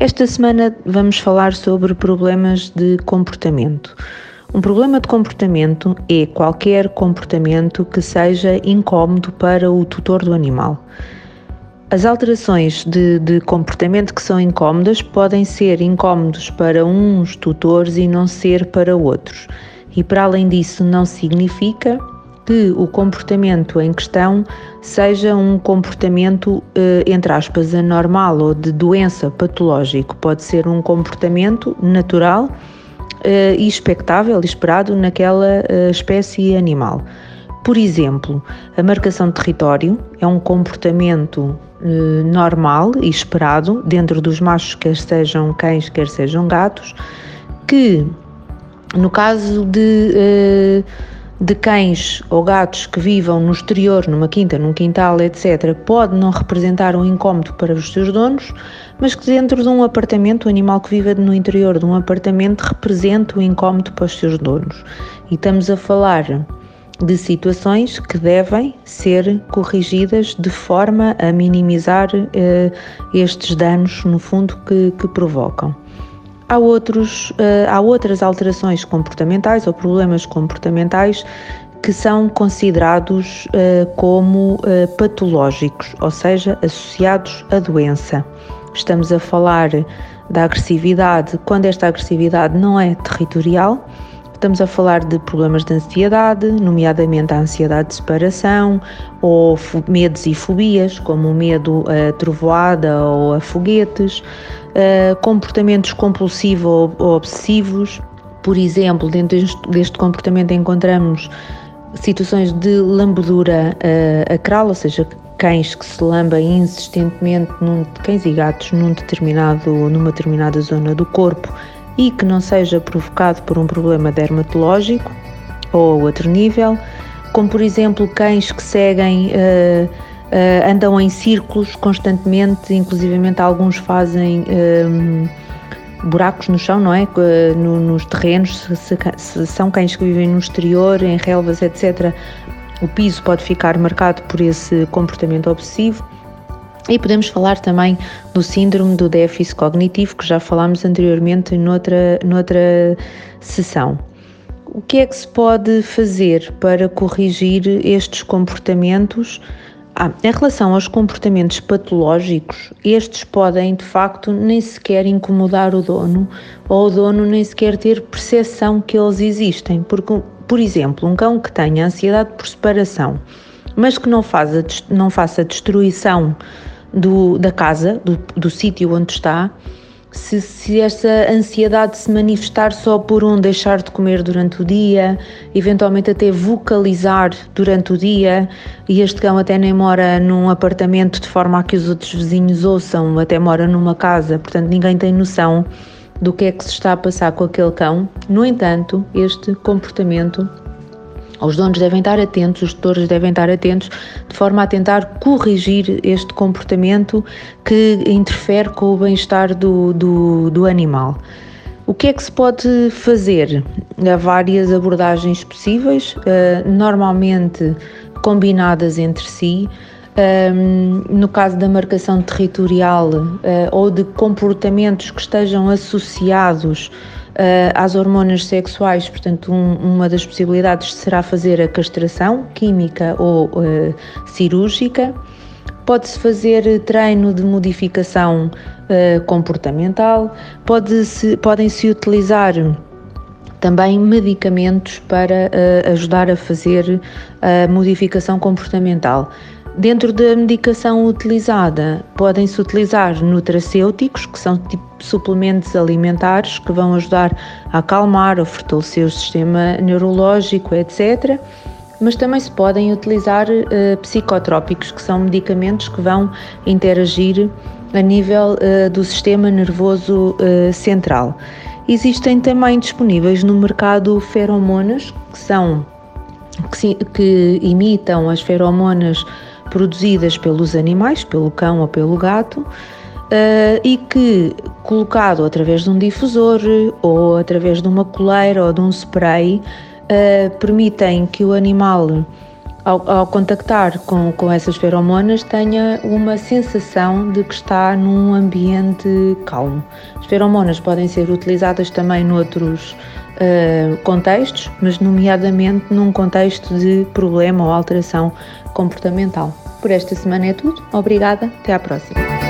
Esta semana vamos falar sobre problemas de comportamento. Um problema de comportamento é qualquer comportamento que seja incómodo para o tutor do animal. As alterações de, de, comportamento que são incómodas podem ser incómodos para uns tutores e não ser para outros. E para além disso, não significa que o comportamento em questão seja um comportamento, eh, entre aspas, anormal ou de doença patológico. Pode ser um comportamento natural eh, e expectável, esperado naquela eh, espécie animal. Por exemplo, a marcação de território é um comportamento normal e esperado dentro dos machos, quer sejam cães, quer sejam gatos, que no caso de de cães ou gatos que vivam no exterior, numa quinta, num quintal, etc., pode não representar um incómodo para os seus donos, mas que dentro de um apartamento, o animal que vive no interior de um apartamento representa um incómodo para os seus donos. E estamos a falar de situações que devem ser corrigidas de forma a minimizar eh, estes danos, no fundo, que, que provocam. Há, outros, eh, há outras alterações comportamentais ou problemas comportamentais que são considerados uh, como uh, patológicos, ou seja, associados à doença. Estamos a falar da agressividade quando esta agressividade não é territorial. Estamos a falar de problemas de ansiedade, nomeadamente a ansiedade de separação, ou medos e fobias, como o medo a trovoada ou a foguetes, uh, comportamentos compulsivos ou obsessivos. Por exemplo, dentro deste, deste comportamento encontramos situações de lambedura uh, acral, ou seja, cães que se lambem insistentemente, num, cães e gatos, num determinado, numa determinada zona do corpo e que não seja provocado por um problema dermatológico ou outro nível, como por exemplo cães que seguem uh, uh, andam em círculos constantemente, inclusivamente alguns fazem um, buracos no chão, não é? No, nos terrenos, se, se, se são cães que vivem no exterior, em relvas, etc., o piso pode ficar marcado por esse comportamento obsessivo. E podemos falar também do síndrome do déficit cognitivo, que já falámos anteriormente noutra, noutra sessão. O que é que se pode fazer para corrigir estes comportamentos ah, em relação aos comportamentos patológicos, estes podem de facto nem sequer incomodar o dono ou o dono nem sequer ter percepção que eles existem. Porque, por exemplo, um cão que tenha ansiedade por separação, mas que não, faz a, não faça destruição do, da casa, do, do sítio onde está, se, se essa ansiedade se manifestar só por um deixar de comer durante o dia, eventualmente até vocalizar durante o dia, e este cão até nem mora num apartamento de forma a que os outros vizinhos ouçam, até mora numa casa, portanto ninguém tem noção do que é que se está a passar com aquele cão. No entanto, este comportamento os donos devem estar atentos, os tutores devem estar atentos, de forma a tentar corrigir este comportamento que interfere com o bem-estar do, do, do animal. O que é que se pode fazer? Há várias abordagens possíveis, uh, normalmente combinadas entre si. Ehm, no caso da marcação territorial uh, ou de comportamentos que estejam associados às hormonas sexuais, portanto, um, uma das possibilidades será fazer a castração química ou uh, cirúrgica. Pode-se fazer treino de modificação uh, comportamental, pode-se, podem-se utilizar também medicamentos para ajudar a fazer a modificação comportamental. Dentro da medicação utilizada, podem-se utilizar nutracêuticos, que são tipo suplementos alimentares que vão ajudar a acalmar, a fortalecer o sistema neurológico, etc. Mas também se podem utilizar uh, psicotrópicos, que são medicamentos que vão interagir a nível uh, do sistema nervoso uh, central. Existem também disponíveis no mercado feromonas, que são que, que imitam as feromonas produzidas pelos animais, pelo cão ou pelo gato, uh, e que, colocado através de um difusor ou através de uma coleira ou de um spray, uh, permitem que o animal, ao, ao, contactar com, com essas feromonas, tenha uma sensação de que está num ambiente calmo. As feromonas podem ser utilizadas também noutros uh, contextos, mas nomeadamente num contexto de problema ou alteração comportamental. Por esta semana é tudo. Obrigada. Até à próxima.